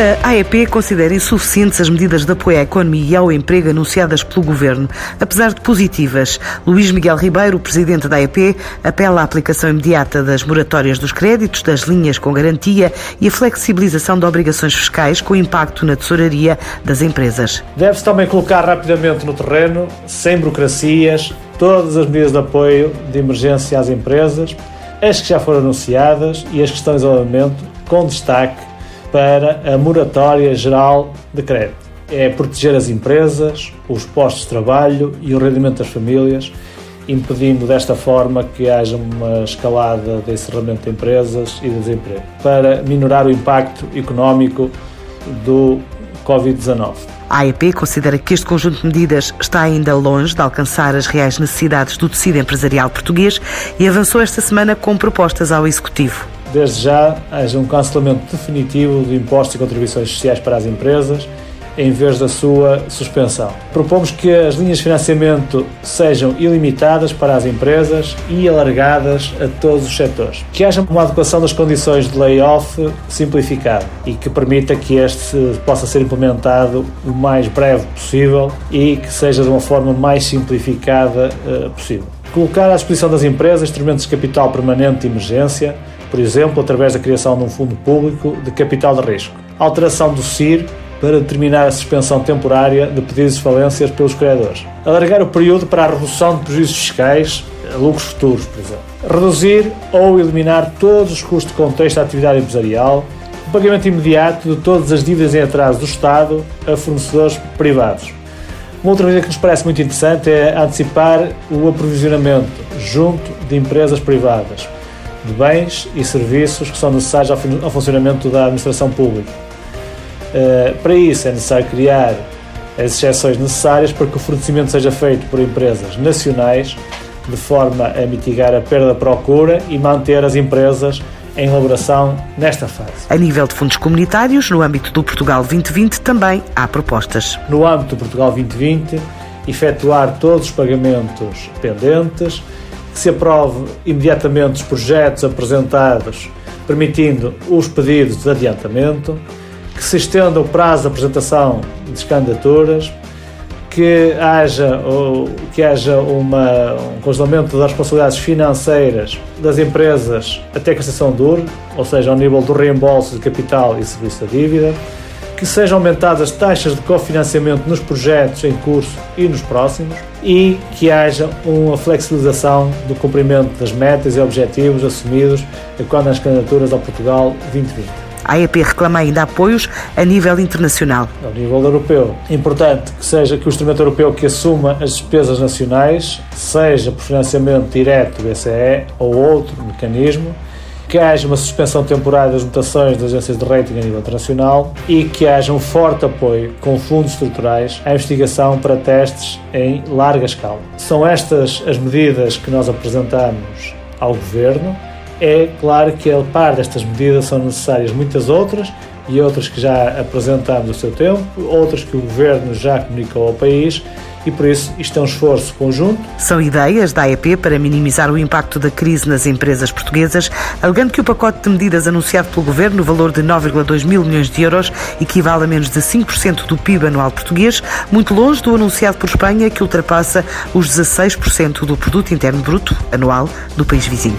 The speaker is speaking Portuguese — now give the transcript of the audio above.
A AEP considera insuficientes as medidas de apoio à economia e ao emprego anunciadas pelo Governo, apesar de positivas. Luís Miguel Ribeiro, presidente da AEP, apela à aplicação imediata das moratórias dos créditos, das linhas com garantia e a flexibilização de obrigações fiscais com impacto na tesouraria das empresas. Deve-se também colocar rapidamente no terreno, sem burocracias, todas as medidas de apoio de emergência às empresas, as que já foram anunciadas e as que estão em isolamento, com destaque para a moratória geral de crédito. É proteger as empresas, os postos de trabalho e o rendimento das famílias, impedindo desta forma que haja uma escalada de encerramento de empresas e de desemprego, para minorar o impacto económico do Covid-19. A AEP considera que este conjunto de medidas está ainda longe de alcançar as reais necessidades do tecido empresarial português e avançou esta semana com propostas ao Executivo desde já haja um cancelamento definitivo de impostos e contribuições sociais para as empresas, em vez da sua suspensão. Propomos que as linhas de financiamento sejam ilimitadas para as empresas e alargadas a todos os setores. Que haja uma adequação das condições de layoff simplificado e que permita que este possa ser implementado o mais breve possível e que seja de uma forma mais simplificada uh, possível. Colocar à disposição das empresas instrumentos de capital permanente de emergência, por exemplo, através da criação de um fundo público de capital de risco. Alteração do CIR para determinar a suspensão temporária de pedidos de falências pelos credores. Alargar o período para a redução de prejuízos fiscais a lucros futuros, por exemplo. Reduzir ou eliminar todos os custos de contexto da atividade empresarial. O pagamento imediato de todas as dívidas em atraso do Estado a fornecedores privados. Uma outra medida que nos parece muito interessante é antecipar o aprovisionamento junto de empresas privadas de bens e serviços que são necessários ao funcionamento da administração pública. Eh, para isso é necessário criar as exceções necessárias para que o fornecimento seja feito por empresas nacionais, de forma a mitigar a perda da procura e manter as empresas em elaboração nesta fase. A nível de fundos comunitários, no âmbito do Portugal 2020, também há propostas. No âmbito do Portugal 2020, efetuar todos os pagamentos pendentes, se aprove imediatamente os projetos apresentados, permitindo os pedidos de adiantamento, que se estenda o prazo de apresentação de candidaturas, que haja, que haja uma, um congelamento das responsabilidades financeiras das empresas até que a sessão dure, ou seja, ao nível do reembolso de capital e serviço da dívida, que sejam aumentadas as taxas de cofinanciamento nos projetos em curso e nos próximos e que haja uma flexibilização do cumprimento das metas e objetivos assumidos quando as candidaturas ao Portugal 2020. A AEP reclama ainda apoios a nível internacional. Ao nível europeu. É importante que seja que o instrumento europeu que assuma as despesas nacionais, seja por financiamento direto do BCE ou outro mecanismo, que haja uma suspensão temporária das notações das agências de rating a nível internacional e que haja um forte apoio com fundos estruturais à investigação para testes em larga escala. São estas as medidas que nós apresentamos ao Governo. É claro que, a par destas medidas, são necessárias muitas outras e outras que já apresentamos no seu tempo, outras que o Governo já comunicou ao país e por isso isto é um esforço conjunto. São ideias da AEP para minimizar o impacto da crise nas empresas portuguesas, alegando que o pacote de medidas anunciado pelo Governo, no valor de 9,2 mil milhões de euros, equivale a menos de 5% do PIB anual português, muito longe do anunciado por Espanha, que ultrapassa os 16% do produto interno bruto anual do país vizinho.